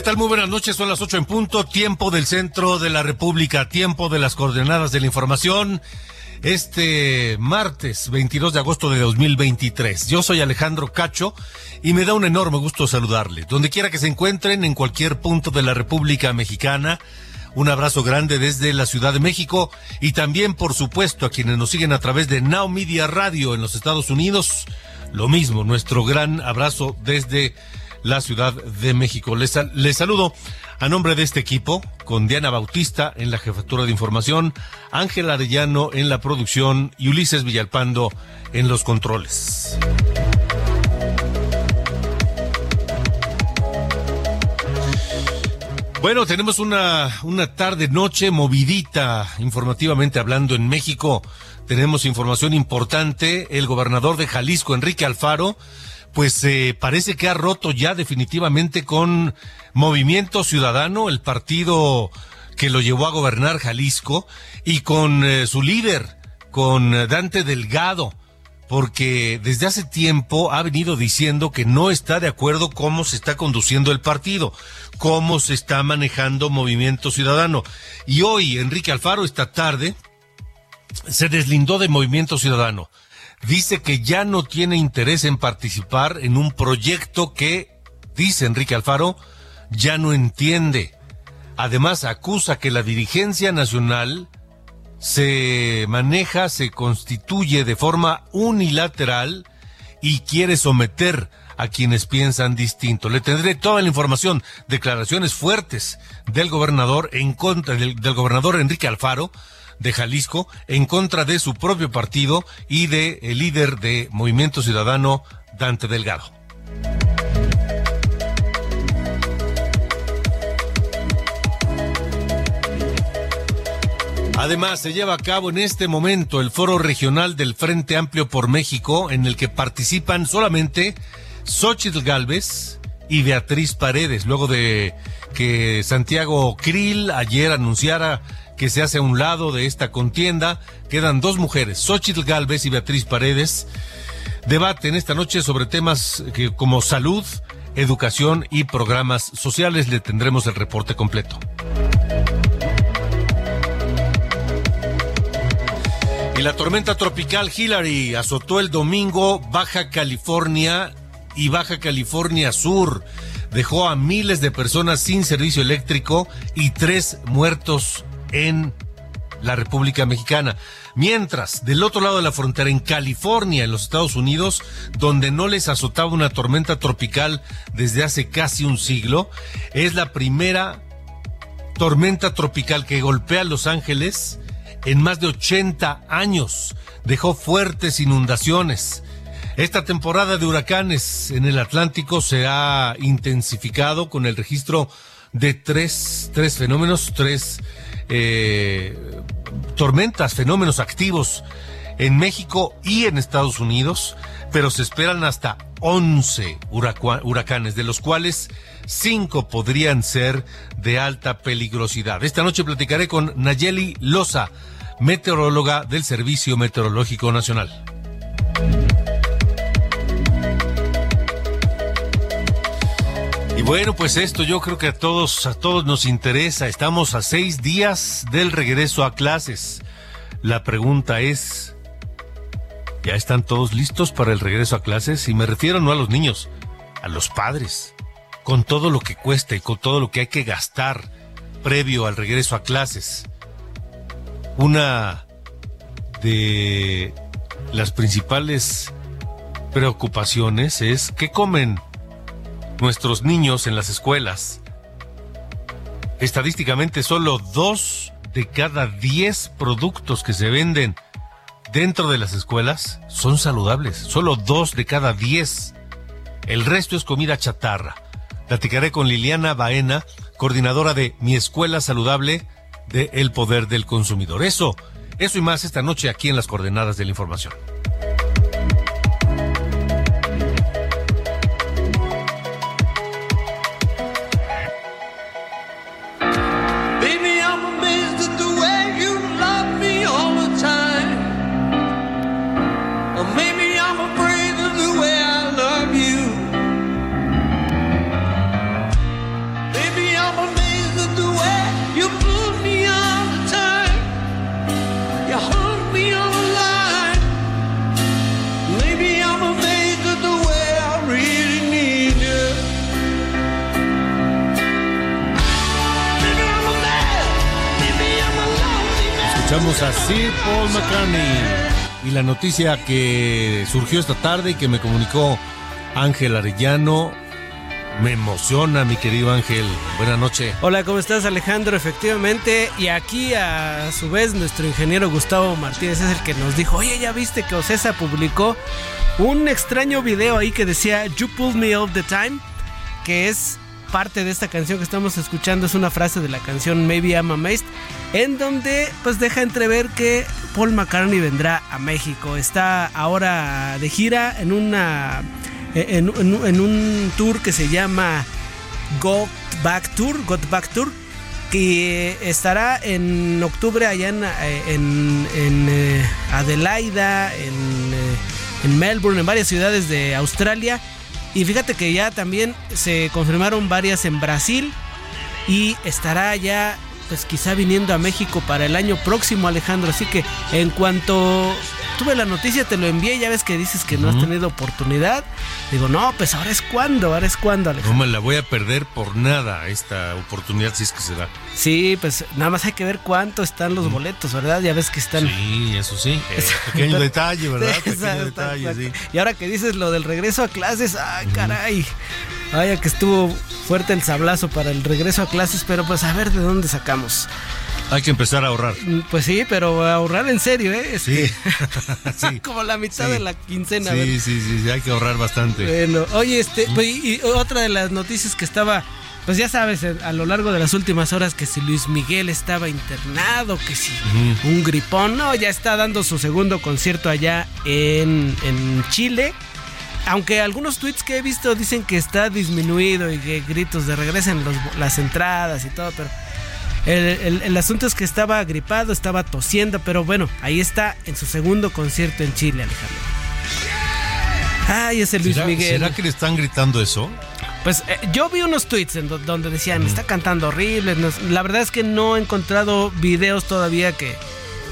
¿Qué tal? Muy buenas noches, son las ocho en punto, tiempo del centro de la República, tiempo de las coordenadas de la información. Este martes 22 de agosto de 2023. Yo soy Alejandro Cacho y me da un enorme gusto saludarle. Donde quiera que se encuentren, en cualquier punto de la República Mexicana, un abrazo grande desde la Ciudad de México y también, por supuesto, a quienes nos siguen a través de Now Media Radio en los Estados Unidos. Lo mismo, nuestro gran abrazo desde la Ciudad de México. Les, les, saludo a nombre de este equipo, con Diana Bautista en la jefatura de información, Ángel Arellano en la producción y Ulises Villalpando en los controles. Bueno, tenemos una, una tarde, noche movidita, informativamente hablando en México. Tenemos información importante. El gobernador de Jalisco, Enrique Alfaro, pues eh, parece que ha roto ya definitivamente con Movimiento Ciudadano, el partido que lo llevó a gobernar Jalisco, y con eh, su líder, con Dante Delgado, porque desde hace tiempo ha venido diciendo que no está de acuerdo cómo se está conduciendo el partido, cómo se está manejando Movimiento Ciudadano. Y hoy, Enrique Alfaro, esta tarde, se deslindó de Movimiento Ciudadano dice que ya no tiene interés en participar en un proyecto que, dice Enrique Alfaro, ya no entiende. Además, acusa que la dirigencia nacional se maneja, se constituye de forma unilateral y quiere someter a quienes piensan distinto. Le tendré toda la información, declaraciones fuertes del gobernador en contra del, del gobernador Enrique Alfaro de Jalisco en contra de su propio partido y de el líder de Movimiento Ciudadano, Dante Delgado. Además, se lleva a cabo en este momento el foro regional del Frente Amplio por México, en el que participan solamente Xochitl Galvez y Beatriz Paredes, luego de que Santiago Krill ayer anunciara que se hace a un lado de esta contienda. Quedan dos mujeres, Xochitl Galvez y Beatriz Paredes. Debaten esta noche sobre temas como salud, educación y programas sociales. Le tendremos el reporte completo. Y la tormenta tropical Hillary azotó el domingo Baja California y Baja California Sur. Dejó a miles de personas sin servicio eléctrico y tres muertos en la República Mexicana. Mientras, del otro lado de la frontera, en California, en los Estados Unidos, donde no les azotaba una tormenta tropical desde hace casi un siglo, es la primera tormenta tropical que golpea Los Ángeles en más de 80 años. Dejó fuertes inundaciones. Esta temporada de huracanes en el Atlántico se ha intensificado con el registro de tres, tres fenómenos, tres eh, tormentas, fenómenos activos en México y en Estados Unidos, pero se esperan hasta 11 huracanes, de los cuales 5 podrían ser de alta peligrosidad. Esta noche platicaré con Nayeli Loza, meteoróloga del Servicio Meteorológico Nacional. Y bueno, pues esto yo creo que a todos, a todos nos interesa. Estamos a seis días del regreso a clases. La pregunta es, ¿ya están todos listos para el regreso a clases? Y me refiero no a los niños, a los padres, con todo lo que cuesta y con todo lo que hay que gastar previo al regreso a clases. Una de las principales preocupaciones es qué comen nuestros niños en las escuelas. Estadísticamente solo dos de cada diez productos que se venden dentro de las escuelas son saludables. Solo dos de cada diez. El resto es comida chatarra. Platicaré con Liliana Baena, coordinadora de Mi Escuela Saludable de El Poder del Consumidor. Eso, eso y más esta noche aquí en las coordenadas de la información. Escuchamos a Sir Paul McCartney y la noticia que surgió esta tarde y que me comunicó Ángel Arellano me emociona, mi querido Ángel. Buenas noches. Hola, ¿cómo estás, Alejandro? Efectivamente, y aquí a su vez nuestro ingeniero Gustavo Martínez es el que nos dijo, oye, ¿ya viste que Ocesa publicó un extraño video ahí que decía You pulled me all the time? Que es parte de esta canción que estamos escuchando, es una frase de la canción Maybe I'm Amazed en donde pues deja entrever que Paul McCartney vendrá a México. Está ahora de gira en una en, un tour que se llama Got Back Tour, Got Back Tour, que estará en octubre allá en, en, eh, Adelaida, en, eh, en Melbourne, en varias ciudades de Australia. Y fíjate que ya también se confirmaron varias en Brasil y estará ya pues quizá viniendo a México para el año próximo, Alejandro. Así que en cuanto tuve la noticia, te lo envié. Ya ves que dices que no has tenido oportunidad. Digo, no, pues ahora es cuando, ahora es cuando, Alejandro. No me la voy a perder por nada esta oportunidad, si es que se da. Sí, pues nada más hay que ver cuánto están los boletos, ¿verdad? Ya ves que están. Sí, eso sí. Eh, pequeño detalle, ¿verdad? pequeño detalle, sí. Y ahora que dices lo del regreso a clases, ay, caray. Vaya que estuvo fuerte el sablazo para el regreso a clases, pero pues a ver de dónde sacamos. Hay que empezar a ahorrar. Mm, pues sí, pero ahorrar en serio, ¿eh? Sí. Como la mitad de la quincena. Sí, sí, sí, sí, hay que ahorrar bastante. Bueno, oye, este, pues, y otra de las noticias que estaba, pues ya sabes, eh, a lo largo de las últimas horas que si Luis Miguel estaba internado, que si un gripón, no, ya está dando su segundo concierto allá en, en Chile aunque algunos tweets que he visto dicen que está disminuido y que gritos de regresen las entradas y todo, pero el, asunto es que estaba gripado, estaba tosiendo, pero bueno, ahí está en su segundo concierto en Chile, Alejandro. Ay, ese Luis Miguel. ¿Será que le están gritando eso? Pues eh, yo vi unos tweets en donde decían, está cantando horrible. la verdad es que no he encontrado videos todavía que,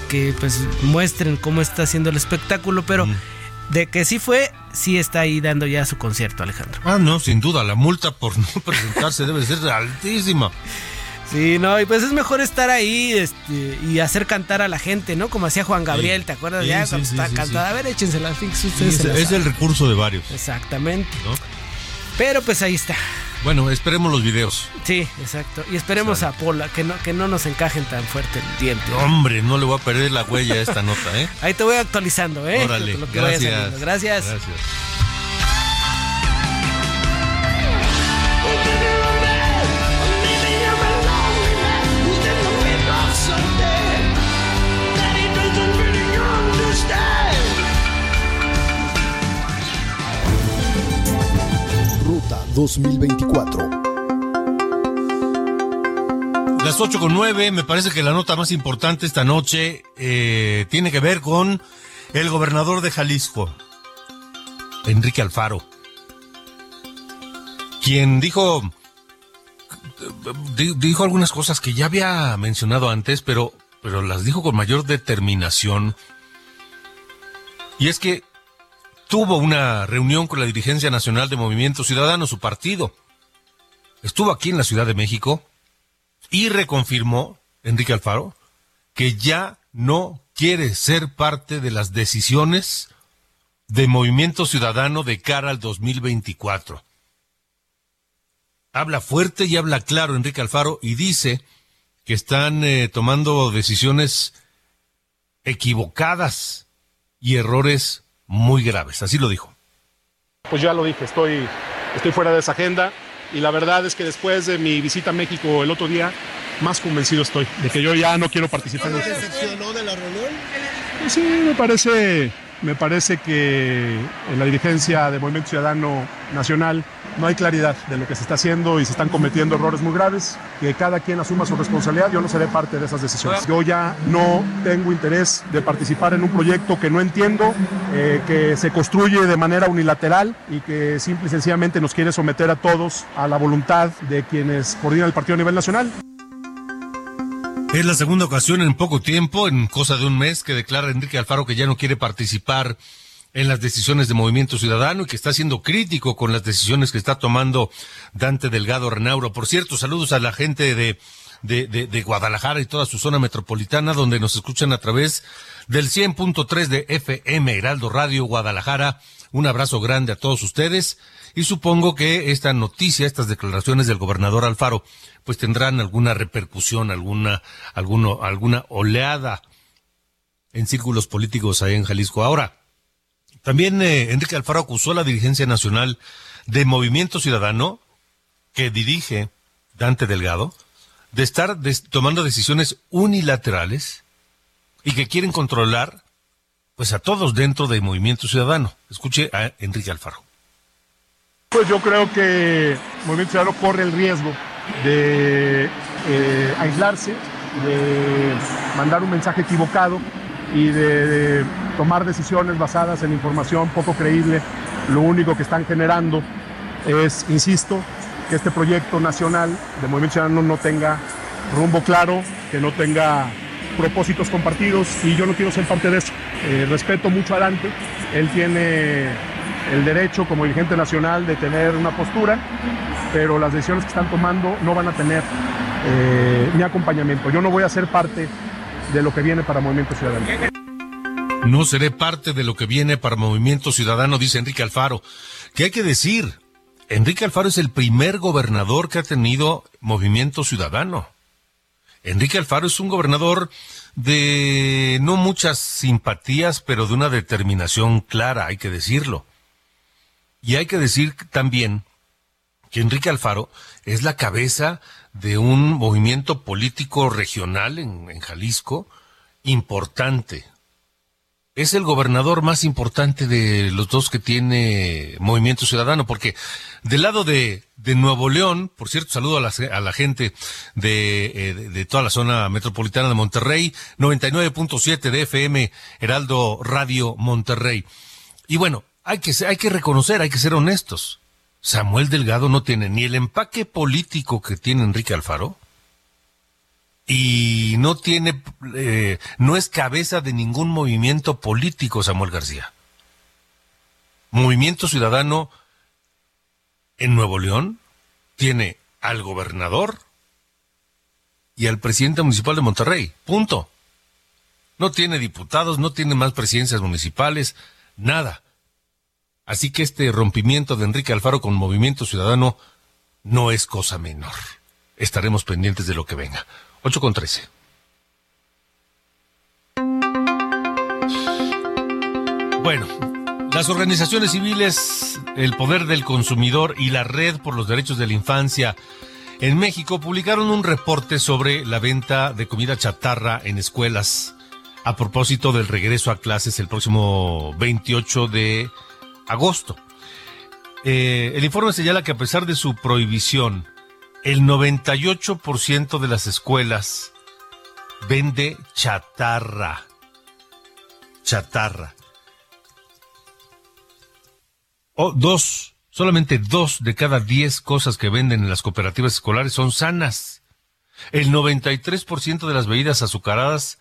que pues muestren cómo está haciendo el espectáculo, pero de que sí fue, sí está ahí dando ya su concierto, Alejandro. Ah, no, sin duda, la multa por no presentarse debe ser altísima. Sí, no, y pues es mejor estar ahí este, y hacer cantar a la gente, ¿no? Como hacía Juan Gabriel, ¿te acuerdas? ya cuando está cantada. A ver, échense la fix ustedes. es, el recurso de varios. Exactamente. Pero pues ahí está. Bueno, esperemos los videos. Sí, exacto. Y esperemos a Pola, que no, que no nos encajen tan fuerte el diente. hombre, no le voy a perder la huella a esta nota, ¿eh? Ahí te voy actualizando, ¿eh? Órale, gracias. gracias. Gracias. 2024. Las 8 con 9, me parece que la nota más importante esta noche eh, tiene que ver con el gobernador de Jalisco, Enrique Alfaro, quien dijo, dijo algunas cosas que ya había mencionado antes, pero pero las dijo con mayor determinación. Y es que tuvo una reunión con la dirigencia nacional de Movimiento Ciudadano, su partido. Estuvo aquí en la Ciudad de México y reconfirmó, Enrique Alfaro, que ya no quiere ser parte de las decisiones de Movimiento Ciudadano de cara al 2024. Habla fuerte y habla claro Enrique Alfaro y dice que están eh, tomando decisiones equivocadas y errores muy graves. Así lo dijo. Pues ya lo dije, estoy, estoy fuera de esa agenda y la verdad es que después de mi visita a México el otro día, más convencido estoy de que yo ya no quiero participar decepcionó de la reunión? Pues sí, me parece, me parece que en la dirigencia de Movimiento Ciudadano Nacional no hay claridad de lo que se está haciendo y se están cometiendo errores muy graves, que cada quien asuma su responsabilidad, yo no seré parte de esas decisiones. Yo ya no tengo interés de participar en un proyecto que no entiendo, eh, que se construye de manera unilateral y que simple y sencillamente nos quiere someter a todos a la voluntad de quienes coordinan el partido a nivel nacional. Es la segunda ocasión en poco tiempo, en cosa de un mes, que declara Enrique Alfaro que ya no quiere participar en las decisiones de Movimiento Ciudadano y que está siendo crítico con las decisiones que está tomando Dante Delgado Renauro. Por cierto, saludos a la gente de, de, de, Guadalajara y toda su zona metropolitana, donde nos escuchan a través del 100.3 de FM Heraldo Radio Guadalajara. Un abrazo grande a todos ustedes y supongo que esta noticia, estas declaraciones del gobernador Alfaro, pues tendrán alguna repercusión, alguna, alguno, alguna oleada en círculos políticos ahí en Jalisco. Ahora, también eh, Enrique Alfaro acusó a la dirigencia nacional de Movimiento Ciudadano, que dirige Dante Delgado, de estar tomando decisiones unilaterales y que quieren controlar pues a todos dentro del Movimiento Ciudadano. Escuche a Enrique Alfaro. Pues yo creo que Movimiento Ciudadano corre el riesgo de eh, aislarse, de mandar un mensaje equivocado y de, tomar decisiones basadas en información poco creíble. Lo único que están generando es, insisto, que este proyecto nacional de Movimiento Ciudadano no tenga rumbo claro, que no tenga propósitos compartidos y yo no quiero ser parte de eso. Eh, respeto mucho a Dante, él tiene el derecho como dirigente nacional de tener una postura, pero las decisiones que están tomando no van a tener eh, mi acompañamiento. Yo no voy a ser parte de lo que viene para Movimiento Ciudadano. No seré parte de lo que viene para Movimiento Ciudadano, dice Enrique Alfaro. ¿Qué hay que decir? Enrique Alfaro es el primer gobernador que ha tenido Movimiento Ciudadano. Enrique Alfaro es un gobernador de no muchas simpatías, pero de una determinación clara, hay que decirlo. Y hay que decir también que Enrique Alfaro es la cabeza de un movimiento político regional en, Jalisco importante. Es el gobernador más importante de los dos que tiene Movimiento Ciudadano, porque del lado de, Nuevo León, por cierto, saludo a la, gente de, eh, de, toda la zona metropolitana de Monterrey, 99.7 de FM, Heraldo Radio Monterrey. Y bueno, hay que, hay que reconocer, hay que ser honestos. Samuel Delgado no tiene ni el empaque político que tiene Enrique Alfaro y no tiene, eh, no es cabeza de ningún movimiento político Samuel García. Movimiento Ciudadano en Nuevo León tiene al gobernador y al presidente municipal de Monterrey. Punto. No tiene diputados, no tiene más presidencias municipales, nada. Así que este rompimiento de Enrique Alfaro con Movimiento Ciudadano no es cosa menor. Estaremos pendientes de lo que venga. 8 con 13. Bueno, las organizaciones civiles, el poder del consumidor y la red por los derechos de la infancia en México publicaron un reporte sobre la venta de comida chatarra en escuelas a propósito del regreso a clases el próximo 28 de agosto. Eh, el informe señala que a pesar de su prohibición, el 98% de las escuelas vende chatarra. Chatarra. Dos, solamente dos de cada diez cosas que venden en las cooperativas escolares son sanas. El 93% de las bebidas azucaradas,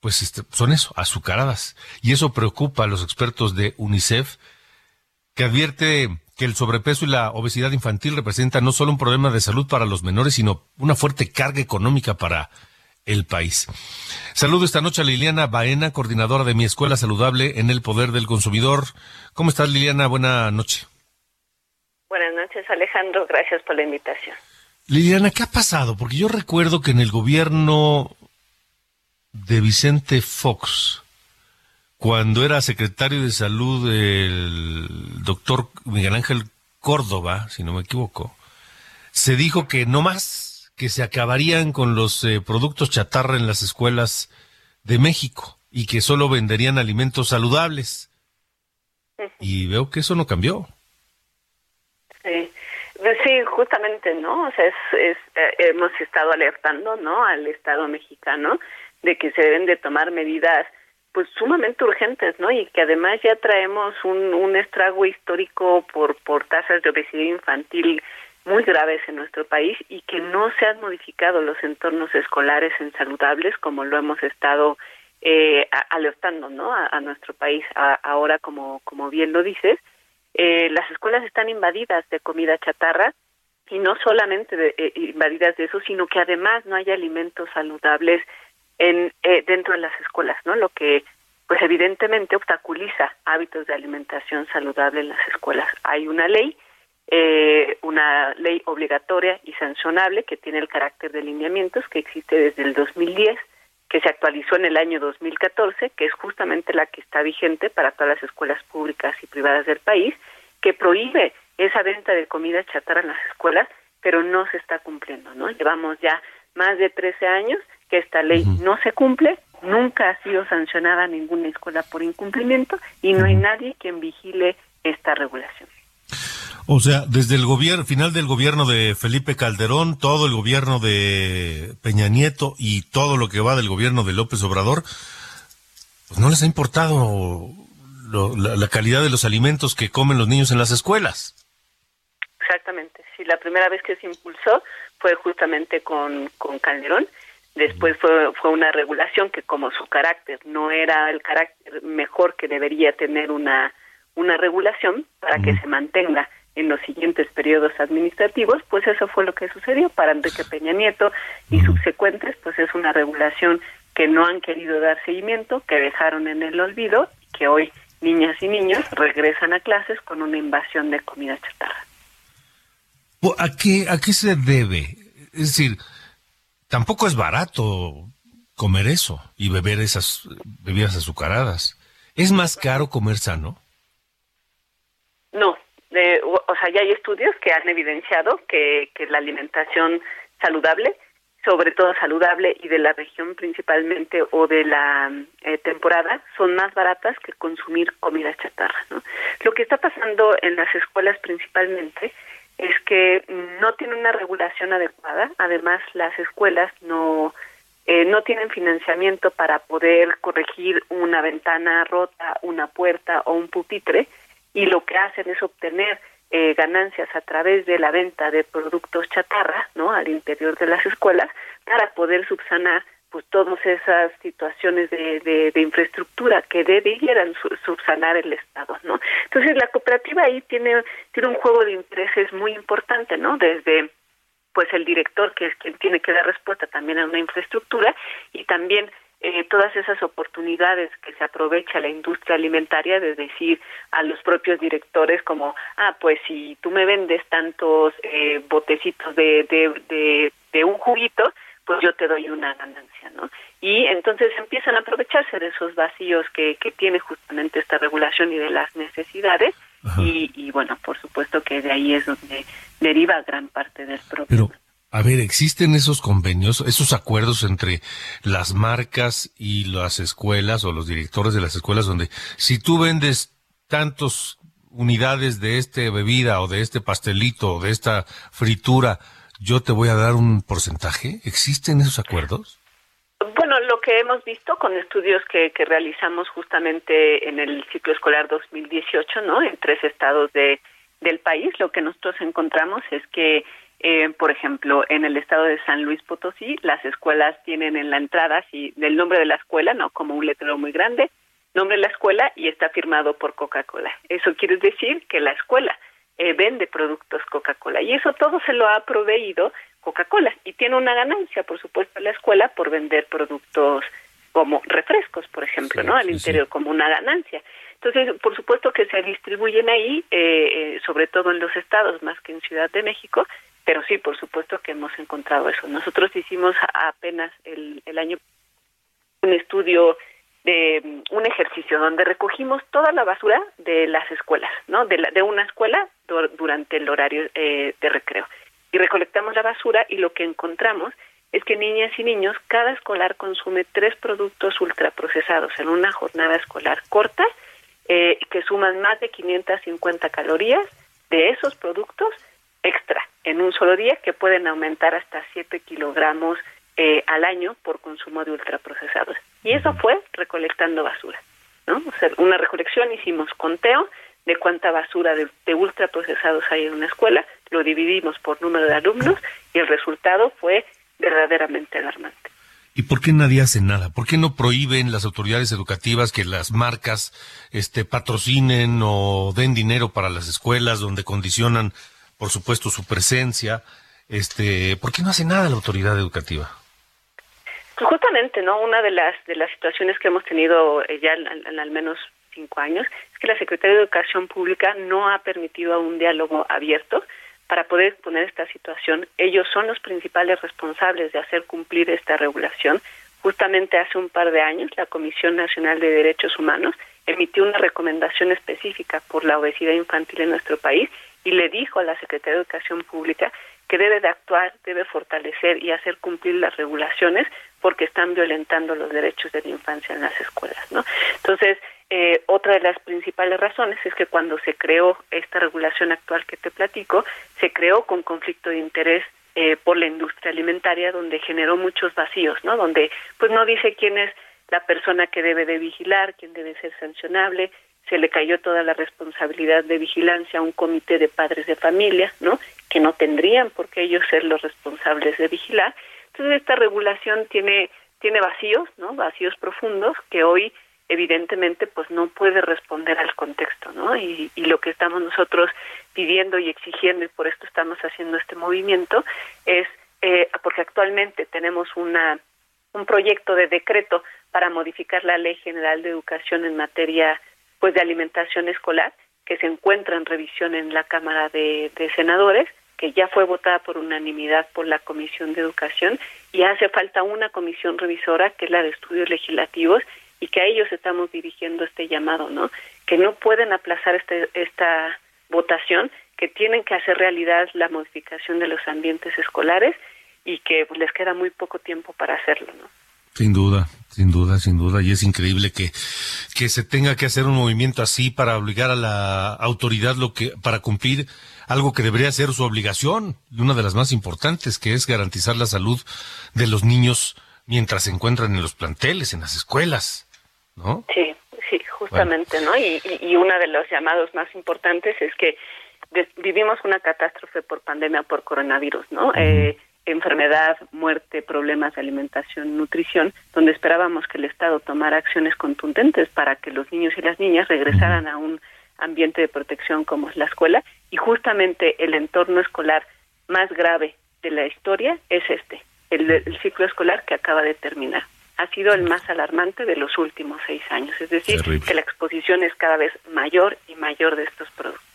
pues este, son eso, azucaradas. Y eso preocupa a los expertos de UNICEF, que advierte que el sobrepeso y la obesidad infantil representan no solo un problema de salud para los menores, sino una fuerte carga económica para el país. Saludo esta noche a Liliana Baena, coordinadora de mi escuela saludable en el poder del consumidor. ¿Cómo estás, Liliana? Buena noche. Buenas noches, Alejandro. Gracias por la invitación. Liliana, ¿qué ha pasado? Porque yo recuerdo que en el gobierno de Vicente Fox, cuando era secretario de salud el doctor Miguel Ángel Córdoba, si no me equivoco, se dijo que no más, que se acabarían con los eh, productos chatarra en las escuelas de México y que solo venderían alimentos saludables. Y veo que eso no cambió. Sí. Sí, justamente, ¿no? O sea, es, es, eh, hemos estado alertando, ¿no? Al Estado mexicano de que se deben de tomar medidas pues sumamente urgentes, ¿no? Y que además ya traemos un, un estrago histórico por, por tasas de obesidad infantil muy graves en nuestro país y que no se han modificado los entornos escolares en saludables como lo hemos estado eh, alertando, ¿no? A, nuestro país ahora, como, como bien lo dices, eh, las escuelas están invadidas de comida chatarra y no solamente de, eh, invadidas de eso, sino que además no hay alimentos saludables en, eh, dentro de las escuelas, ¿no? Lo que pues evidentemente obstaculiza hábitos de alimentación saludable en las escuelas. Hay una ley, eh, una ley obligatoria y sancionable que tiene el carácter de lineamientos que existe desde el 2010, que se actualizó en el año 2014, que es justamente la que está vigente para todas las escuelas públicas y privadas del país, que prohíbe esa venta de comida chatarra en las escuelas, pero no se está cumpliendo, ¿no? Llevamos ya más de 13 años que esta ley no se cumple, nunca ha sido sancionada ninguna escuela por incumplimiento y no hay nadie quien vigile esta regulación. O sea, desde el gobierno, final del gobierno de Felipe Calderón, todo el gobierno de Peña Nieto y todo lo que va del gobierno de López Obrador, pues no les ha importado la, la, calidad de los alimentos que comen los niños en las escuelas. Exactamente. Sí, la primera vez que se impulsó fue justamente con, con Calderón Después fue, fue una regulación que como su carácter no era el carácter mejor que debería tener una, una regulación para que se mantenga en los siguientes periodos administrativos, pues eso fue lo que sucedió para Enrique Peña Nieto y subsecuentes, pues es una regulación que no han querido dar seguimiento, que dejaron en el olvido y que hoy niñas y niños regresan a clases con una invasión de comida chatarra. ¿A qué, a qué se debe? Es decir, tampoco es barato comer eso y beber esas bebidas azucaradas. ¿Es más caro comer sano? No, o sea, ya hay estudios que han evidenciado que, que la alimentación saludable, sobre todo saludable y de la región principalmente o de la eh, temporada, son más baratas que consumir comida chatarra. ¿no? Lo que está pasando en las escuelas principalmente es que no tiene una regulación adecuada. Además, las escuelas no eh, no tienen financiamiento para poder corregir una ventana rota, una puerta o un pupitre, y lo que hacen es obtener eh, ganancias a través de la venta de productos chatarra, ¿no? Al interior de las escuelas para poder subsanar pues todas esas situaciones de, de, infraestructura que debieran subsanar el Estado, ¿no? Entonces la cooperativa ahí tiene tiene un juego de intereses muy importante, ¿no? Desde pues el director que es quien tiene que dar respuesta también a una infraestructura y también eh, todas esas oportunidades que se aprovecha la industria alimentaria de decir a los propios directores como ah pues si tú me vendes tantos eh, botecitos de, de, de, de un juguito pues yo te doy una ganancia, ¿no? Y entonces empiezan a aprovecharse de esos vacíos que, que tiene justamente esta regulación y de las necesidades y, y, bueno, por supuesto que de ahí es donde deriva gran parte del problema. Pero, a ver, ¿existen esos convenios, esos acuerdos entre las marcas y las escuelas o los directores de las escuelas donde si tú vendes tantos unidades de este bebida o de este pastelito o de esta fritura, yo te voy a dar un porcentaje? ¿Existen esos acuerdos? Bueno, lo que hemos visto con estudios que, que realizamos justamente en el ciclo escolar 2018, ¿no? En tres estados de, del país, lo que nosotros encontramos es que Eh, por ejemplo, en el estado de San Luis Potosí, las escuelas tienen en la entrada así del nombre de la escuela, no como un letrero muy grande, nombre de la escuela y está firmado por Coca-Cola. Eso quiere decir que la escuela eh, vende productos Coca-Cola y eso todo se lo ha proveído Coca-Cola y tiene una ganancia, por supuesto, la escuela por vender productos como refrescos, por ejemplo, ¿no? Al interior como una ganancia. Entonces, por supuesto que se distribuyen ahí, eh, eh, sobre todo en los estados, más que en Ciudad de México, pero sí, por supuesto que hemos encontrado eso. Nosotros hicimos apenas el, el año un estudio de un ejercicio donde recogimos toda la basura de las escuelas, ¿no? De, la, de una escuela durante el horario eh, de recreo. Y recolectamos la basura y lo que encontramos es que niñas y niños, cada escolar consume tres productos ultraprocesados en una jornada escolar corta, eh, que suman más de 550 calorías de esos productos extra en un solo día, que pueden aumentar hasta 7 kilogramos eh, al año por consumo de ultraprocesados. Y eso fue recolectando basura. una recolección, hicimos conteo de cuánta basura de, de ultraprocesados hay en una escuela, lo dividimos por número de alumnos y el resultado fue verdaderamente alarmante. ¿Y por qué nadie hace nada? ¿Por qué no prohíben las autoridades educativas que las marcas este, patrocinen o den dinero para las escuelas donde condicionan, por supuesto, su presencia? Este, ¿Por qué no hace nada la autoridad educativa? Pues justamente, ¿no? Una de las de las situaciones que hemos tenido eh, ya en, al menos cinco años es que la Secretaría de Educación Pública no ha permitido un diálogo abierto para poder exponer esta situación. Ellos son los principales responsables de hacer cumplir esta regulación. Justamente hace un par de años, la Comisión Nacional de Derechos Humanos emitió una recomendación específica por la obesidad infantil en nuestro país y le dijo a la Secretaría de Educación Pública que debe de actuar, debe fortalecer y hacer cumplir las regulaciones porque están violentando los derechos de la infancia en las escuelas, ¿no? Entonces, eh, otra de las principales razones es que cuando se creó esta regulación actual que te platico, se creó con conflicto de interés eh, por la industria alimentaria, donde generó muchos vacíos, ¿no? Donde pues no dice quién es la persona que debe de vigilar, quién debe ser sancionable, se le cayó toda la responsabilidad de vigilancia a un comité de padres de familia, ¿no? Que no tendrían por qué ellos ser los responsables de vigilar. Entonces esta regulación tiene tiene vacíos. Vacíos profundos que hoy evidentemente pues no puede responder al contexto, ¿no? Y, lo que estamos nosotros pidiendo y exigiendo y por esto estamos haciendo este movimiento es eh, porque actualmente tenemos una un proyecto de decreto para modificar la Ley General de Educación en materia pues de alimentación escolar que se encuentra en revisión en la Cámara de Senadores que ya fue votada por unanimidad por la Comisión de Educación y hace falta una comisión revisora que es la de estudios legislativos y que a ellos estamos dirigiendo este llamado, ¿no? Que no pueden aplazar este, esta votación, que tienen que hacer realidad la modificación de los ambientes escolares y que pues, les queda muy poco tiempo para hacerlo, ¿no? Sin duda, sin duda, sin duda. Y es increíble que, que se tenga que hacer un movimiento así para obligar a la autoridad lo que, para cumplir algo que debería ser su obligación, y una de las más importantes, que es garantizar la salud de los niños mientras se encuentran en los planteles, en las escuelas. Sí, sí, justamente, ¿no? Y, y, uno de los llamados más importantes es que vivimos una catástrofe por pandemia por coronavirus, ¿no? Eh, enfermedad, muerte, problemas de alimentación, nutrición, donde esperábamos que el Estado tomara acciones contundentes para que los niños y las niñas regresaran a un ambiente de protección como es la escuela y justamente el entorno escolar más grave de la historia es este, el ciclo escolar que acaba de terminar ha sido el más alarmante de los últimos seis años. Es decir, que la exposición es cada vez mayor y mayor de estos productos.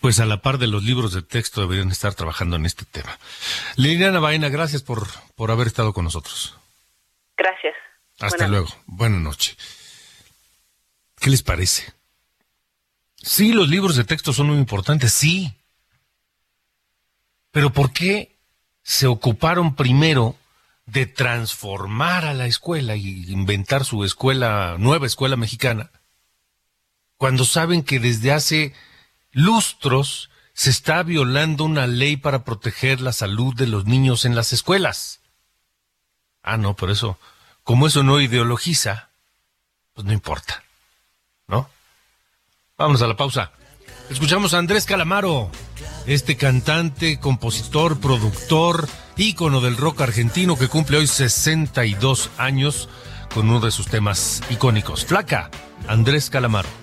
Pues a la par de los libros de texto deberían estar trabajando en este tema. Liliana Baena, gracias por, por haber estado con nosotros. Gracias. Hasta luego. Buenas noches. ¿Qué les parece? Sí, los libros de texto son muy importantes, sí. Pero ¿por qué se ocuparon primero de transformar a la escuela y inventar su escuela, nueva escuela mexicana, cuando saben que desde hace lustros se está violando una ley para proteger la salud de los niños en las escuelas. Ah, no, por eso, como eso no ideologiza, pues no importa, ¿no? Vamos a la pausa. Escuchamos a Andrés Calamaro este cantante, compositor, productor, ícono del rock argentino que cumple hoy 62 años con uno de sus temas icónicos. Flaca, Andrés Calamaro.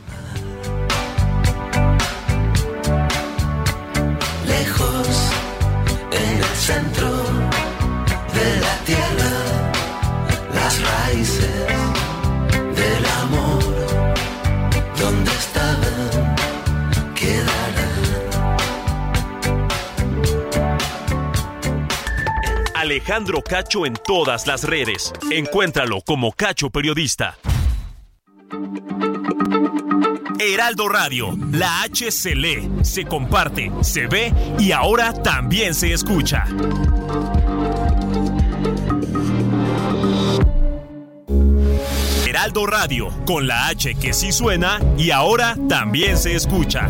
Alejandro Cacho en todas las redes. Encuéntralo como Cacho Periodista. Heraldo Radio, la H se lee, se comparte, se ve y ahora también se escucha. Heraldo Radio, con la H que sí suena y ahora también se escucha.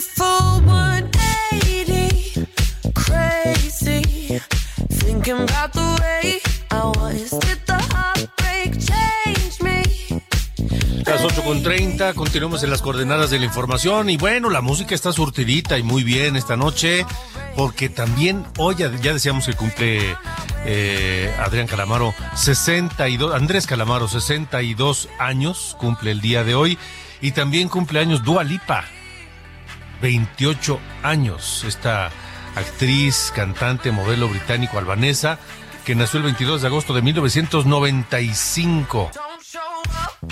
Full 180, crazy, thinking about the way I was. Did the heartbreak change me? Las 8.30, continuamos en las coordenadas de la información y bueno, la música está surtidita y muy bien esta noche porque también hoy ya, decíamos que cumple eh, Adrián Calamaro 62, Andrés Calamaro 62 años, cumple el día de hoy y también cumple años Dua Lipa, 28 años, esta actriz, cantante, modelo británico-albanesa que nació el 22 de agosto de 1995.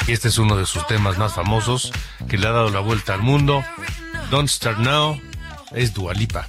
Y este es uno de sus temas más famosos que le ha dado la vuelta al mundo. Don't Start Now es Dua Lipa.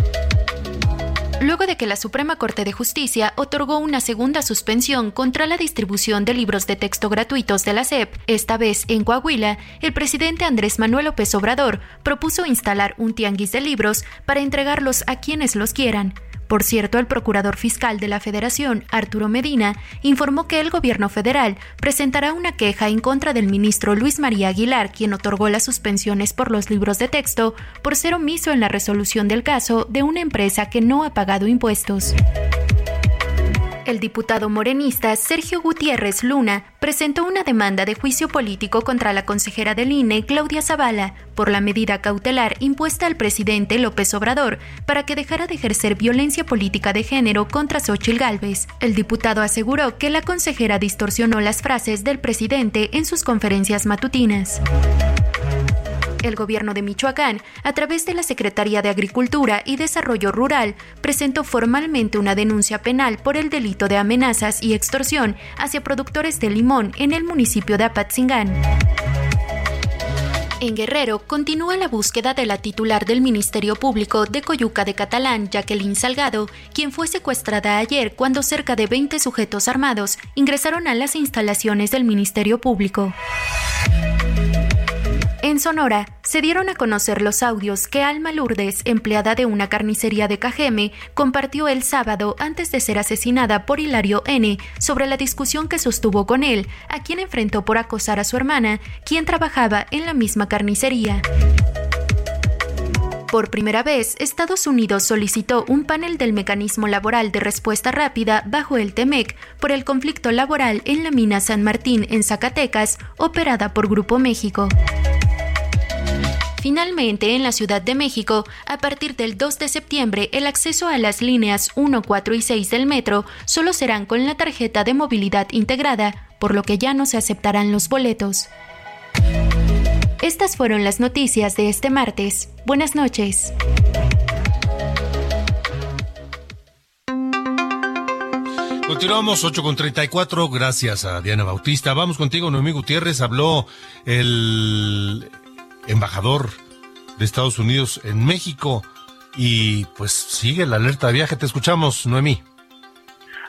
Luego de que la Suprema Corte de Justicia otorgó una segunda suspensión contra la distribución de libros de texto gratuitos de la SEP, esta vez en Coahuila, el presidente Andrés Manuel López Obrador propuso instalar un tianguis de libros para entregarlos a quienes los quieran. Por cierto, el procurador fiscal de la Federación, Arturo Medina, informó que el gobierno federal presentará una queja en contra del ministro Luis María Aguilar, quien otorgó las suspensiones por los libros de texto por ser omiso en la resolución del caso de una empresa que no ha pagado impuestos. El diputado morenista Sergio Gutiérrez Luna presentó una demanda de juicio político contra la consejera del INE, Claudia Zavala, por la medida cautelar impuesta al presidente López Obrador para que dejara de ejercer violencia política de género contra Xochil Gálvez. El diputado aseguró que la consejera distorsionó las frases del presidente en sus conferencias matutinas el gobierno de Michoacán, a través de la Secretaría de Agricultura y Desarrollo Rural, presentó formalmente una denuncia penal por el delito de amenazas y extorsión hacia productores de limón en el municipio de Apatzingán. En Guerrero continúa la búsqueda de la titular del Ministerio Público de Coyuca de Catalán, Jacqueline Salgado, quien fue secuestrada ayer cuando cerca de 20 sujetos armados ingresaron a las instalaciones del Ministerio Público. En Sonora, se dieron a conocer los audios que Alma Lourdes, empleada de una carnicería de Cajeme, compartió el sábado antes de ser asesinada por Hilario N. sobre la discusión que sostuvo con él, a quien enfrentó por acosar a su hermana, quien trabajaba en la misma carnicería. Por primera vez, Estados Unidos solicitó un panel del mecanismo laboral de respuesta rápida bajo el TEMEC por el conflicto laboral en la mina San Martín en Zacatecas, operada por Grupo México. Finalmente, en la Ciudad de México, a partir del 2 de septiembre, el acceso a las líneas 1, 4 y 6 del metro solo serán con la tarjeta de movilidad integrada, por lo que ya no se aceptarán los boletos. Estas fueron las noticias de este martes. Buenas noches. Continuamos 8 con 34, gracias a Diana Bautista. Vamos contigo, Noemí Gutiérrez. Habló el embajador de Estados Unidos en México y pues sigue la alerta de viaje. Te escuchamos, Noemí.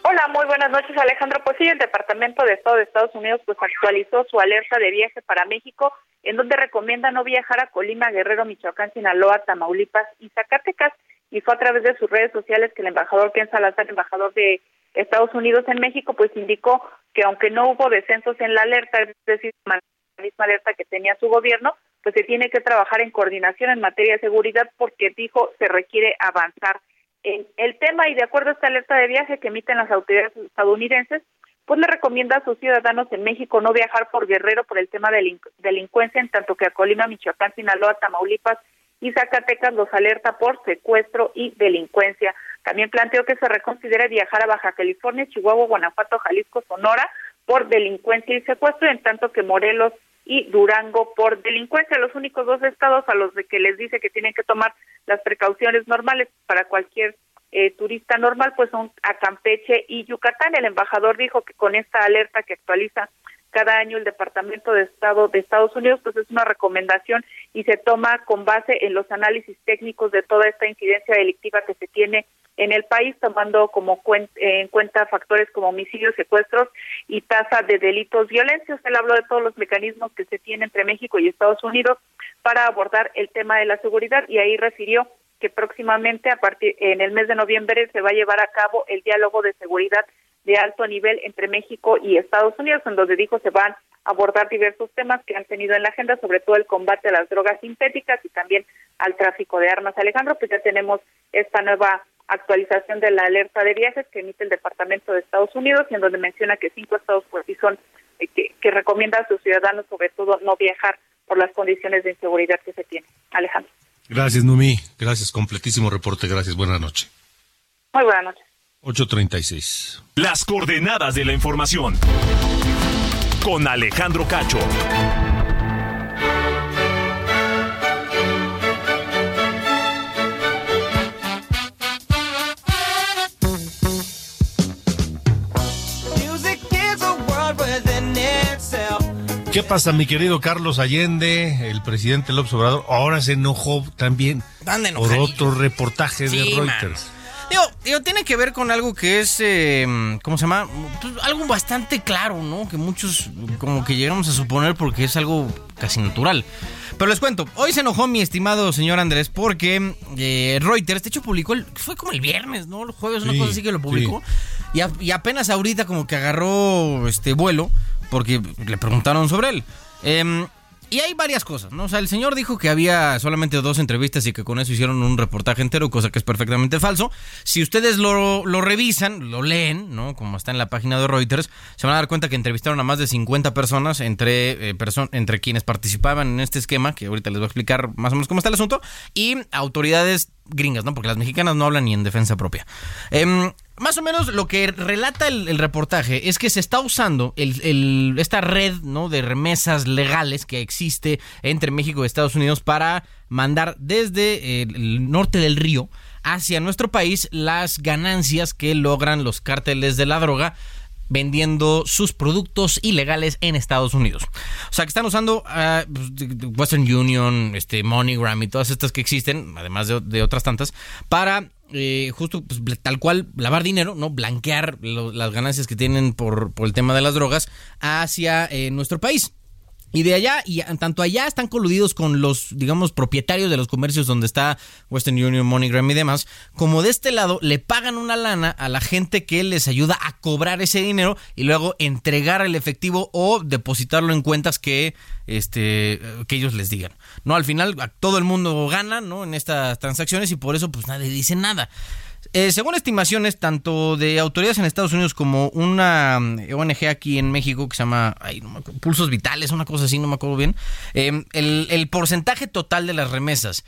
Hola, muy buenas noches, Alejandro. Pues sí, el Departamento de Estado de Estados Unidos pues actualizó su alerta de viaje para México, en donde recomienda no viajar a Colima, Guerrero, Michoacán, Sinaloa, Tamaulipas y Zacatecas. Y fue a través de sus redes sociales que el embajador Ken Salazar, embajador de Estados Unidos en México, pues indicó que aunque no hubo descensos en la alerta, es decir, misma alerta que tenía su gobierno, pues se tiene que trabajar en coordinación en materia de seguridad porque dijo se requiere avanzar en el tema y de acuerdo a esta alerta de viaje que emiten las autoridades estadounidenses, pues le recomienda a sus ciudadanos en México no viajar por Guerrero por el tema de delincuencia, en tanto que a Colima, Michoacán, Sinaloa, Tamaulipas y Zacatecas los alerta por secuestro y delincuencia. También planteó que se reconsidere viajar a Baja California, Chihuahua, Guanajuato, Jalisco, Sonora por delincuencia y secuestro, en tanto que Morelos y Durango por delincuencia, los únicos dos estados a los de que les dice que tienen que tomar las precauciones normales para cualquier eh, turista normal, pues son a Campeche y Yucatán. El embajador dijo que con esta alerta que actualiza cada año el Departamento de Estado de Estados Unidos, pues es una recomendación y se toma con base en los análisis técnicos de toda esta incidencia delictiva que se tiene en el país, tomando como en cuenta factores como homicidios, secuestros y tasa de delitos violencias. Él habló de todos los mecanismos que se tienen entre México y Estados Unidos para abordar el tema de la seguridad y ahí refirió que próximamente a partir en el mes de noviembre se va a llevar a cabo el diálogo de seguridad de alto nivel entre México y Estados Unidos, en donde dijo se van a abordar diversos temas que han tenido en la agenda, sobre todo el combate a las drogas sintéticas y también al tráfico de armas. Alejandro, pues ya tenemos esta nueva actualización de la alerta de viajes que emite el Departamento de Estados Unidos y en donde menciona que cinco estados pues sí son eh, que, que recomienda a sus ciudadanos sobre todo no viajar por las condiciones de inseguridad que se tienen. Alejandro. Gracias, Numi. Gracias, completísimo reporte. Gracias. Buenas noches. Muy buenas noches. 836. Las coordenadas de la información. Con Alejandro Cacho. ¿Qué pasa, mi querido Carlos Allende, el presidente López Obrador? Ahora se enojó también por otro reportaje de Reuters. Digo, digo, tiene que ver con algo que es, eh, ¿cómo se llama? Pues, algo bastante claro, ¿no? Que muchos como que llegamos a suponer porque es algo casi natural. Pero les cuento, hoy se enojó mi estimado señor Andrés porque eh, Reuters, de hecho publicó, el, fue como el viernes, ¿no? El jueves, una cosa así que lo publicó. sí. Y, a- y apenas ahorita como que agarró este vuelo porque le preguntaron sobre él. Em, y hay varias cosas, ¿no? O sea, el señor dijo que había solamente dos entrevistas y que con eso hicieron un reportaje entero, cosa que es perfectamente falso. Si ustedes lo, lo revisan, lo leen, ¿no? Como está en la página de Reuters, se van a dar cuenta que entrevistaron a más de 50 personas entre, eh, entre quienes participaban en este esquema, que ahorita les voy a explicar más o menos cómo está el asunto, y autoridades gringas, ¿no? Porque las mexicanas no hablan ni en defensa propia. Em, más o menos lo que relata el, reportaje es que se está usando esta red de remesas legales que existe entre México y Estados Unidos para mandar desde el norte del río hacia nuestro país las ganancias que logran los cárteles de la droga vendiendo sus productos ilegales en Estados Unidos. O sea, que están usando ah, pues, Western Union, este, MoneyGram y todas estas que existen, además de, otras tantas, para eh, justo pues, tal cual lavar dinero, ¿no? Blanquear las ganancias que tienen por, por el tema de las drogas hacia eh, nuestro país. Y de allá, y tanto allá están coludidos con los, digamos, propietarios de los comercios donde está Western Union, MoneyGram y demás, como de este lado le pagan una lana a la gente que les ayuda a cobrar ese dinero y luego entregar el efectivo o depositarlo en cuentas que, este, que ellos les digan. No, al final todo el mundo gana, ¿no? En estas transacciones y por eso pues nadie dice nada. Eh, según estimaciones tanto de autoridades en Estados Unidos como una mm, ONG aquí en México que se llama ay, no me acuerdo, Pulsos Vitales, una cosa así, no me acuerdo bien, eh, el, porcentaje total de las remesas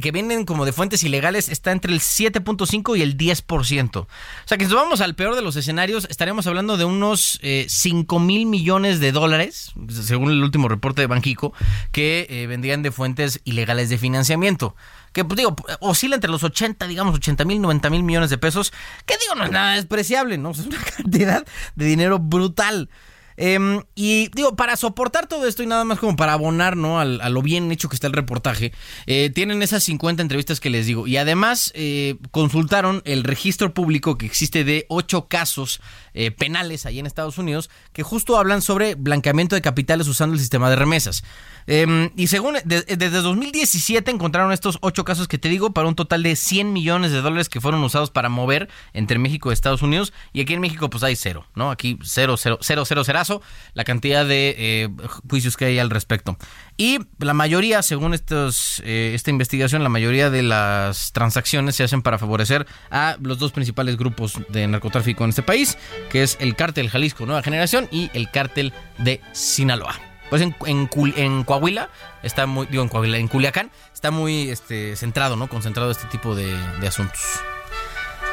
que vienen como de fuentes ilegales está entre el 7.5 y el 10%. O sea que si vamos al peor de los escenarios, estaríamos hablando de unos eh, 5 mil millones de dólares, según el último reporte de Banjico, que eh, vendrían de fuentes ilegales de financiamiento. Que pues digo, oscila entre los 80, digamos 80 mil, 90 mil millones de pesos, que digo, no es nada despreciable, ¿no? Es una cantidad de dinero brutal. Em, y digo, para soportar todo esto y nada más como para abonar ¿no? Al- a, lo bien hecho que está el reportaje, eh, tienen esas 50 entrevistas que les digo. Y además eh, consultaron el registro público que existe de ocho casos eh, penales ahí en Estados Unidos que justo hablan sobre blanqueamiento de capitales usando el sistema de remesas. Em, y según, de- desde 2017 encontraron estos ocho casos que te digo para un total de 100 millones de dólares que fueron usados para mover entre México y Estados Unidos. Y aquí en México pues hay cero, ¿no? Aquí cero, cero, cero, cero, cerazo, la cantidad de eh, juicios que hay al respecto. Y la mayoría, según estos, eh, esta investigación, la mayoría de las transacciones se hacen para favorecer a los dos principales grupos de narcotráfico en este país, que es el cártel Jalisco Nueva Generación y el cártel de Sinaloa. Pues en, en, en Coahuila está muy, digo en Coahuila, en Culiacán está muy este, centrado, ¿no? Concentrado este tipo de, de asuntos.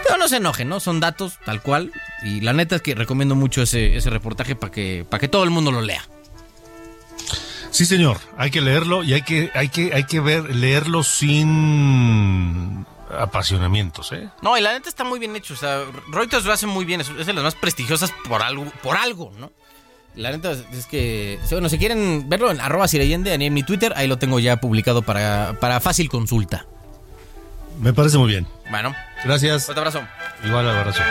Pero no se enojen, ¿no? Son datos tal cual. Y la neta es que recomiendo mucho ese, ese reportaje para que, para que todo el mundo lo lea. Sí, señor, hay que leerlo y hay que, hay que, hay que ver, leerlo sin apasionamientos, ¿eh? No, y la neta está muy bien hecho. O sea, Reuters lo hace muy bien. Es, de las más prestigiosas por algo, por algo, ¿no? La neta es, que, bueno, si quieren verlo en arroba sireyende en mi Twitter, ahí lo tengo ya publicado para, para fácil consulta. Me parece muy bien. Bueno, Gracias. fuerte abrazo. Igual abrazo.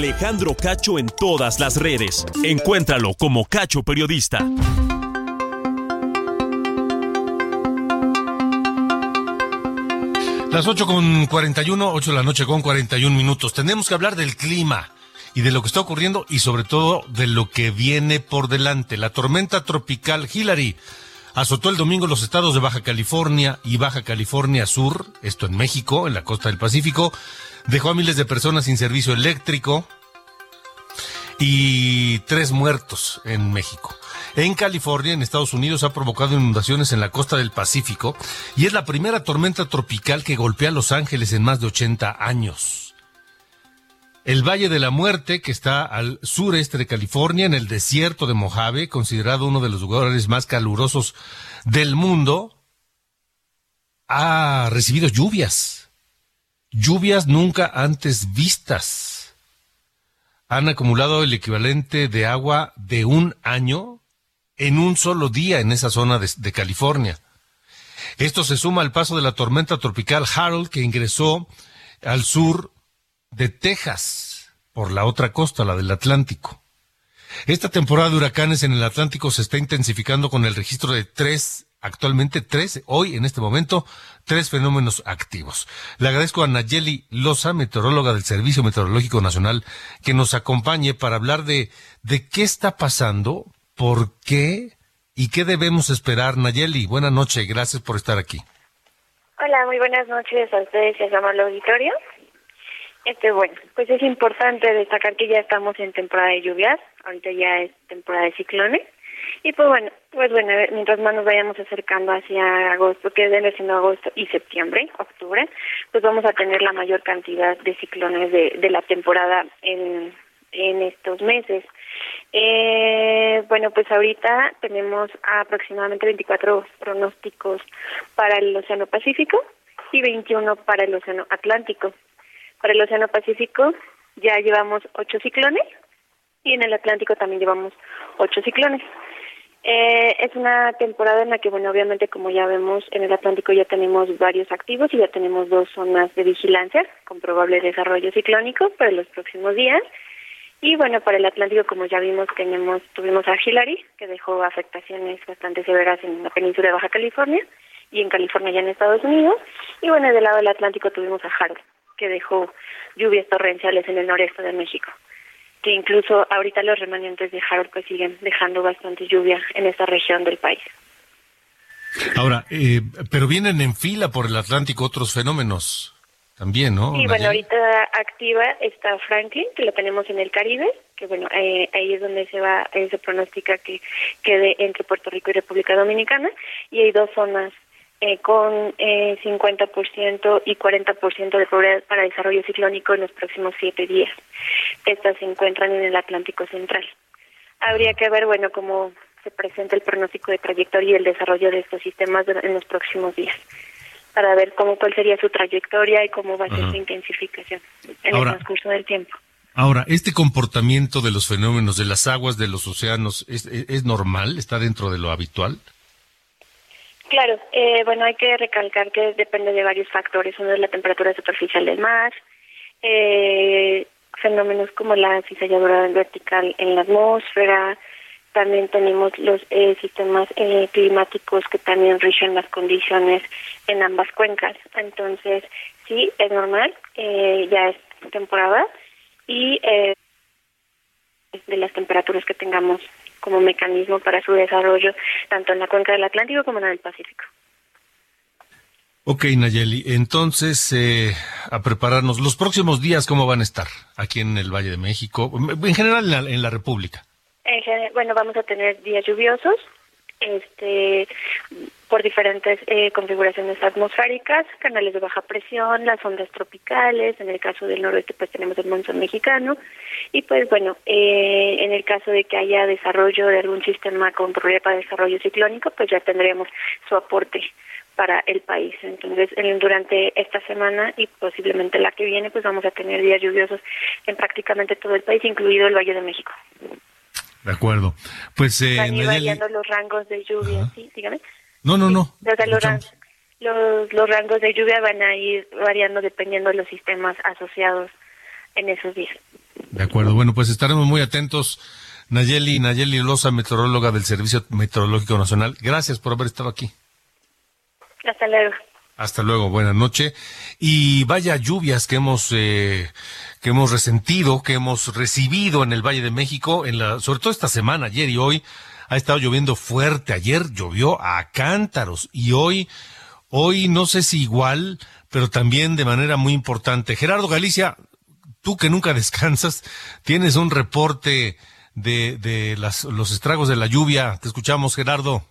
Alejandro Cacho en todas las redes. Encuéntralo como Cacho Periodista. Las 8 con 41, 8 de la noche con 41 minutos. Tenemos que hablar del clima y de lo que está ocurriendo y sobre todo de lo que viene por delante. La tormenta tropical Hillary azotó el domingo los estados de Baja California y Baja California Sur, esto en México, en la costa del Pacífico, dejó a miles de personas sin servicio eléctrico y tres muertos en México. En California, en Estados Unidos, ha provocado inundaciones en la costa del Pacífico y es la primera tormenta tropical que golpea a Los Ángeles en más de 80 años. El Valle de la Muerte, que está al sureste de California, en el desierto de Mojave, considerado uno de los lugares más calurosos del mundo, ha recibido lluvias. Lluvias nunca antes vistas. Han acumulado el equivalente de agua de un año en un solo día en esa zona de, California. Esto se suma al paso de la tormenta tropical Harold que ingresó al sur de Texas por la otra costa, la del Atlántico. Esta temporada de huracanes en el Atlántico se está intensificando con el registro de tres, actualmente tres, hoy en este momento, tres fenómenos activos. Le agradezco a Nayeli Loza, meteoróloga del Servicio Meteorológico Nacional, que nos acompañe para hablar de, de qué está pasando, por qué y qué debemos esperar. Nayeli, buena noche, gracias por estar aquí. Hola, muy buenas noches a ustedes y a su amable auditorio. Este, bueno, pues es importante destacar que ya estamos en temporada de lluvias, ahorita ya es temporada de ciclones. Y pues bueno, pues bueno, mientras más nos vayamos acercando hacia agosto, que viene siendo agosto y septiembre, octubre, pues vamos a tener la mayor cantidad de ciclones de, de la temporada en, en estos meses. Eh, bueno, pues ahorita tenemos aproximadamente 24 pronósticos para el Océano Pacífico y 21 para el Océano Atlántico. Para el Océano Pacífico ya llevamos ocho ciclones y en el Atlántico también llevamos ocho ciclones. Eh, es una temporada en la que, bueno, obviamente como ya vemos, en el Atlántico ya tenemos varios activos y ya tenemos dos zonas de vigilancia con probable desarrollo ciclónico para los próximos días. Y bueno, para el Atlántico, como ya vimos, tenemos tuvimos a Hillary, que dejó afectaciones bastante severas en la península de Baja California y en California ya en Estados Unidos. Y bueno, del lado del Atlántico tuvimos a Harold, que dejó lluvias torrenciales en el noreste de México que incluso ahorita los remanentes de Harold pues siguen dejando bastante lluvia en esta región del país. Ahora, eh, pero vienen en fila por el Atlántico otros fenómenos también, ¿no? Sí, bueno, ahorita activa está Franklin, que lo tenemos en el Caribe, que bueno, eh, ahí es donde se va, eh, se pronostica que quede entre Puerto Rico y República Dominicana, y hay dos zonas eh, con eh, 50% y 40% de probabilidad para desarrollo ciclónico en los próximos siete días. Estas se encuentran en el Atlántico Central. Habría que ver, bueno, cómo se presenta el pronóstico de trayectoria y el desarrollo de estos sistemas en los próximos días para ver cómo cuál sería su trayectoria y cómo va a ser su intensificación en Ahora- el transcurso del tiempo. Ahora, ¿este comportamiento de los fenómenos de las aguas de los océanos es, es- es normal? ¿Está dentro de lo habitual? Claro, eh, bueno, hay que recalcar que depende de varios factores. Uno es la temperatura superficial del mar, eh, fenómenos como la cizalladura vertical en la atmósfera, también tenemos los eh, sistemas eh, climáticos que también rigen las condiciones en ambas cuencas. Entonces, sí, es normal, eh, ya es temporada y eh, de las temperaturas que tengamos como mecanismo para su desarrollo tanto en la cuenca del Atlántico como en la del Pacífico. Ok, Nayeli, entonces eh, a prepararnos. Los próximos días, ¿cómo van a estar aquí en el Valle de México? En general en la, en la República. En gen- bueno, vamos a tener días lluviosos, este, por diferentes eh, configuraciones atmosféricas, canales de baja presión, las ondas tropicales, en el caso del noroeste pues tenemos el monzón mexicano, y pues bueno, eh, en el caso de que haya desarrollo de algún sistema con probabilidad para desarrollo ciclónico, pues ya tendremos su aporte para el país. Entonces, en- durante esta semana y posiblemente la que viene, pues vamos a tener días lluviosos en prácticamente todo el país, incluido el Valle de México. De acuerdo. Pues, eh, Van variando los rangos de lluvia, sí, dígame. No, no, no. O sea, los, rangos de lluvia van a ir variando dependiendo de los sistemas asociados en esos días. De acuerdo. Bueno, pues estaremos muy atentos. Nayeli, Nayeli Loza, meteoróloga del Servicio Meteorológico Nacional. Gracias por haber estado aquí. Hasta luego. Hasta luego, buenas noches. Y vaya lluvias que hemos eh, que hemos resentido, que hemos recibido en el Valle de México, en la, sobre todo esta semana, ayer y hoy, ha estado lloviendo fuerte. Ayer llovió a cántaros y hoy, hoy no sé si igual, pero también de manera muy importante. Gerardo Galicia, tú que nunca descansas, tienes un reporte de, de los estragos de la lluvia. Te escuchamos, Gerardo.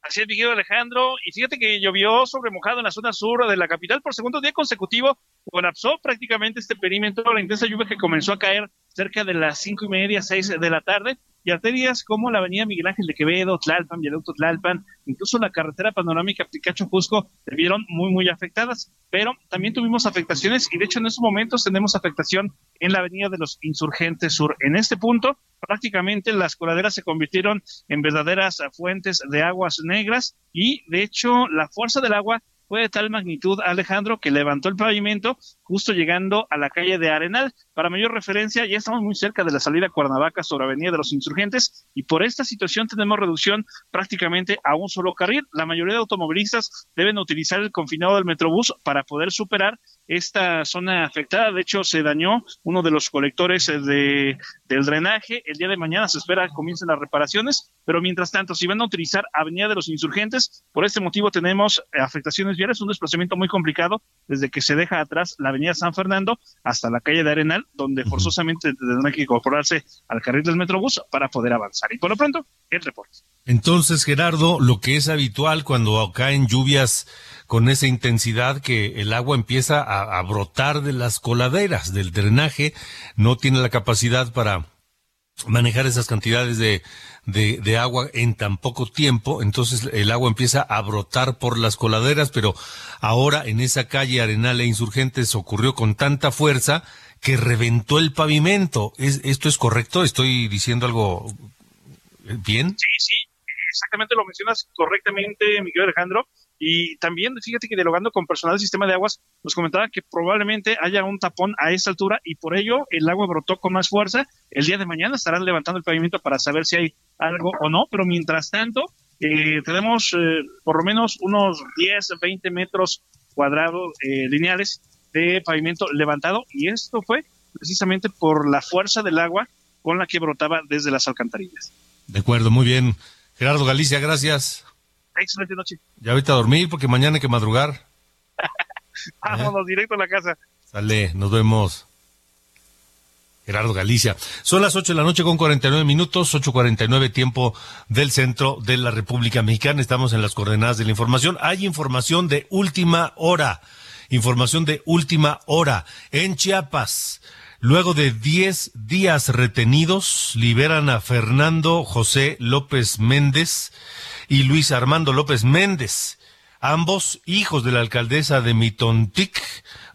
Así es, mi querido Alejandro. Y fíjate que llovió sobre mojado en la zona sur de la capital por segundo día consecutivo. Colapsó prácticamente este perímetro. La intensa lluvia que comenzó a caer cerca de las cinco y media, seis de la tarde. Y arterias como la avenida Miguel Ángel de Quevedo, Tlalpan, Viaducto Tlalpan, incluso la carretera panorámica Picacho-Jusco se vieron muy, muy afectadas. Pero también tuvimos afectaciones y de hecho en estos momentos tenemos afectación en la avenida de los Insurgentes Sur. En este punto prácticamente las coladeras se convirtieron en verdaderas fuentes de aguas negras y de hecho la fuerza del agua fue de tal magnitud, Alejandro, que levantó el pavimento justo llegando a la calle de Arenal. Para mayor referencia, ya estamos muy cerca de la salida a Cuernavaca sobre Avenida de los Insurgentes y por esta situación tenemos reducción prácticamente a un solo carril. La mayoría de automovilistas deben utilizar el confinado del Metrobús para poder superar esta zona afectada. De hecho, se dañó uno de los colectores eh, de, del drenaje. El día de mañana se espera que comiencen las reparaciones, pero mientras tanto, si van a utilizar Avenida de los Insurgentes, por este motivo tenemos afectaciones viales, un desplazamiento muy complicado desde que se deja atrás la Avenida San Fernando hasta la calle de Arenal, donde forzosamente tendrán que incorporarse al carril del Metrobús para poder avanzar. Y por lo pronto, el reporte. Entonces, Gerardo, lo que es habitual cuando caen lluvias con esa intensidad que el agua empieza a, brotar de las coladeras, del drenaje, no tiene la capacidad para manejar esas cantidades de, de, de agua en tan poco tiempo, entonces el agua empieza a brotar por las coladeras, pero ahora en esa calle Arenal e Insurgentes ocurrió con tanta fuerza que reventó el pavimento. ¿Es, ¿Esto es correcto? ¿Estoy diciendo algo bien? Sí, sí, exactamente lo mencionas correctamente, Miguel Alejandro. Y también, fíjate que dialogando con personal del sistema de aguas, nos comentaba que probablemente haya un tapón a esta altura y por ello el agua brotó con más fuerza. El día de mañana estarán levantando el pavimento para saber si hay algo o no, pero mientras tanto, eh, tenemos eh, por lo menos unos 10, 20 metros cuadrados eh, lineales de pavimento levantado y esto fue precisamente por la fuerza del agua con la que brotaba desde las alcantarillas. De acuerdo, muy bien. Gerardo Galicia, gracias. Excelente noche. Ya ahorita a dormir porque mañana hay que madrugar. Vámonos directo a la casa. Sale, nos vemos. Gerardo Galicia. Son las 8 de la noche con 49 minutos, 8.49 tiempo del centro de la República Mexicana. Estamos en las coordenadas de la información. Hay información de última hora. Información de última hora. En Chiapas, luego de 10 días retenidos, liberan a Fernando José López Méndez y Luis Armando López Méndez, ambos hijos de la alcaldesa de Mitontic,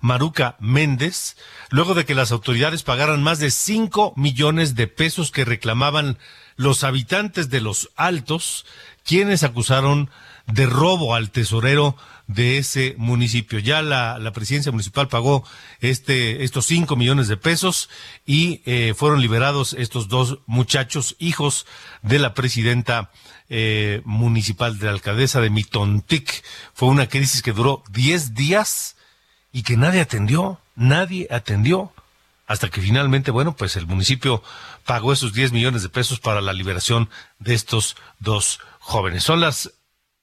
Maruca Méndez, luego de que las autoridades pagaran más de 5 millones de pesos que reclamaban los habitantes de los Altos, quienes acusaron de robo al tesorero de ese municipio. Ya la, la presidencia municipal pagó este, estos cinco millones de pesos y eh, fueron liberados estos dos muchachos, hijos de la presidenta eh, municipal de la alcaldesa de Mitontic. Fue una crisis que duró 10 días y que nadie atendió, nadie atendió, hasta que finalmente, bueno, pues el municipio pagó esos 10 millones de pesos para la liberación de estos dos jóvenes. Son las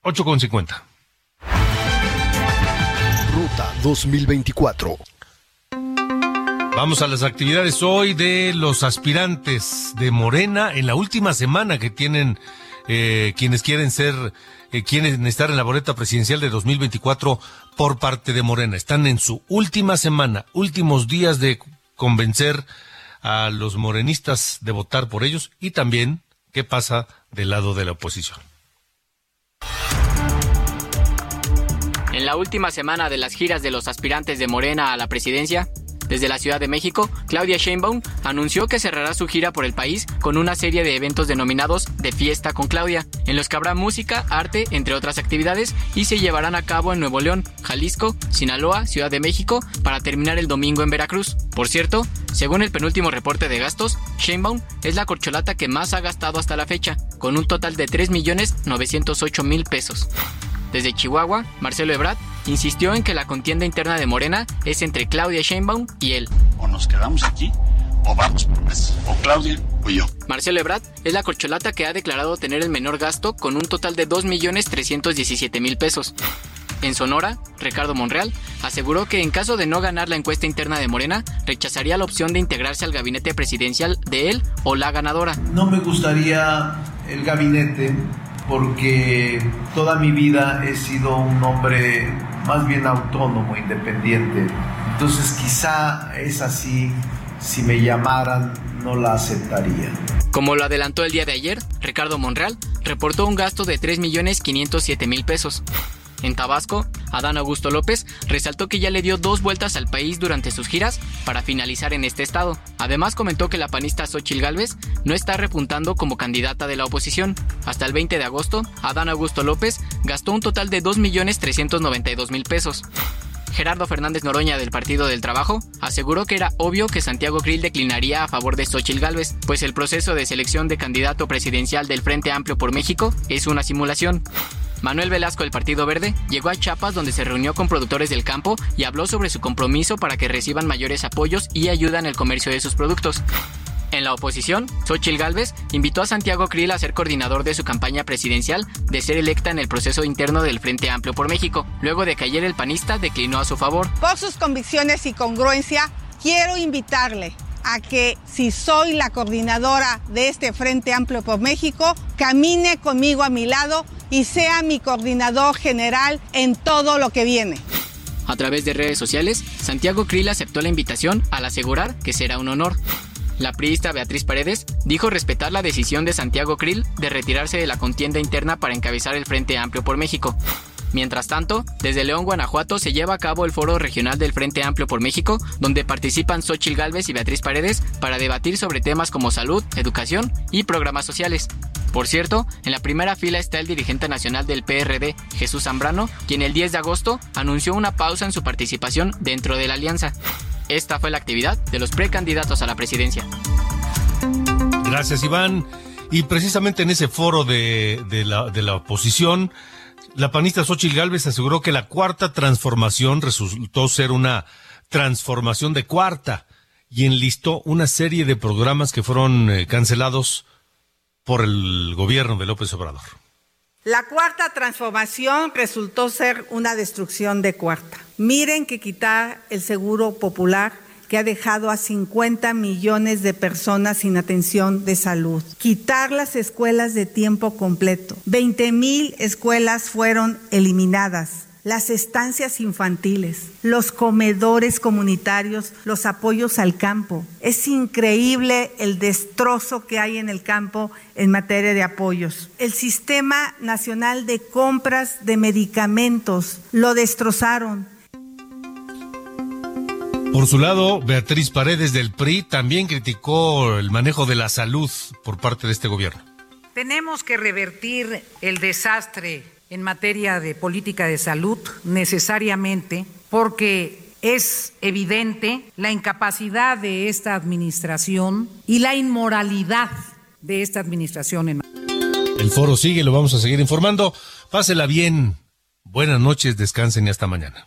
8.50. Ruta 2024. Vamos a las actividades hoy de los aspirantes de Morena en la última semana que tienen eh, quienes quieren ser, eh, quieren estar en la boleta presidencial de 2024 por parte de Morena. Están en su última semana, últimos días de convencer a los morenistas de votar por ellos y también qué pasa del lado de la oposición. En la última semana de las giras de los aspirantes de Morena a la presidencia, desde la Ciudad de México, Claudia Sheinbaum anunció que cerrará su gira por el país con una serie de eventos denominados De Fiesta con Claudia, en los que habrá música, arte, entre otras actividades, y se llevarán a cabo en Nuevo León, Jalisco, Sinaloa, Ciudad de México, para terminar el domingo en Veracruz. Por cierto, según el penúltimo reporte de gastos, Sheinbaum es la corcholata que más ha gastado hasta la fecha, con un total de 3.908.000 pesos. Desde Chihuahua, Marcelo Ebrard insistió en que la contienda interna de Morena es entre Claudia Sheinbaum y él. O nos quedamos aquí o vamos por más. O Claudia o yo. Marcelo Ebrard es la corcholata que ha declarado tener el menor gasto con un total de 2.317.000 pesos. En Sonora, Ricardo Monreal aseguró que en caso de no ganar la encuesta interna de Morena, rechazaría la opción de integrarse al gabinete presidencial de él o la ganadora. No me gustaría el gabinete porque toda mi vida he sido un hombre más bien autónomo, independiente. Entonces quizá es así, si me llamaran no la aceptaría. Como lo adelantó el día de ayer, Ricardo Monreal reportó un gasto de 3.507.000 pesos. En Tabasco, Adán Augusto López resaltó que ya le dio dos vueltas al país durante sus giras para finalizar en este estado. Además comentó que la panista Xochil Gálvez no está repuntando como candidata de la oposición. Hasta el 20 de agosto, Adán Augusto López gastó un total de 2.392.000 pesos. Gerardo Fernández Noroña del Partido del Trabajo aseguró que era obvio que Santiago Grill declinaría a favor de Xochil Gálvez, pues el proceso de selección de candidato presidencial del Frente Amplio por México es una simulación. Manuel Velasco del Partido Verde llegó a Chiapas donde se reunió con productores del campo y habló sobre su compromiso para que reciban mayores apoyos y ayuda en el comercio de sus productos. En la oposición, Xochil Gálvez invitó a Santiago Krill a ser coordinador de su campaña presidencial de ser electa en el proceso interno del Frente Amplio por México, luego de que ayer el panista declinó a su favor. Por sus convicciones y congruencia, quiero invitarle a que si soy la coordinadora de este Frente Amplio por México, camine conmigo a mi lado y sea mi coordinador general en todo lo que viene. A través de redes sociales, Santiago Krill aceptó la invitación al asegurar que será un honor. La priista Beatriz Paredes dijo respetar la decisión de Santiago Krill de retirarse de la contienda interna para encabezar el Frente Amplio por México. Mientras tanto, desde León, Guanajuato, se lleva a cabo el foro regional del Frente Amplio por México, donde participan Xochil Gálvez y Beatriz Paredes para debatir sobre temas como salud, educación y programas sociales. Por cierto, en la primera fila está el dirigente nacional del PRD, Jesús Zambrano, quien el 10 de agosto anunció una pausa en su participación dentro de la alianza. Esta fue la actividad de los precandidatos a la presidencia. Gracias, Iván. Y precisamente en ese foro de, la oposición, la panista Xochitl Gálvez aseguró que la cuarta transformación resultó ser una transformación de cuarta y enlistó una serie de programas que fueron eh, cancelados por el gobierno de López Obrador. La cuarta transformación resultó ser una destrucción de cuarta. Miren que quitar el seguro popular que ha dejado a 50 millones de personas sin atención de salud. Quitar las escuelas de tiempo completo. 20 mil escuelas fueron eliminadas las estancias infantiles, los comedores comunitarios, los apoyos al campo. Es increíble el destrozo que hay en el campo en materia de apoyos. El Sistema Nacional de Compras de Medicamentos lo destrozaron. Por su lado, Beatriz Paredes del PRI también criticó el manejo de la salud por parte de este gobierno. Tenemos que revertir el desastre en materia de política de salud necesariamente porque es evidente la incapacidad de esta administración y la inmoralidad de esta administración. En... El foro sigue, lo vamos a seguir informando. Pásela bien. Buenas noches, descansen y hasta mañana.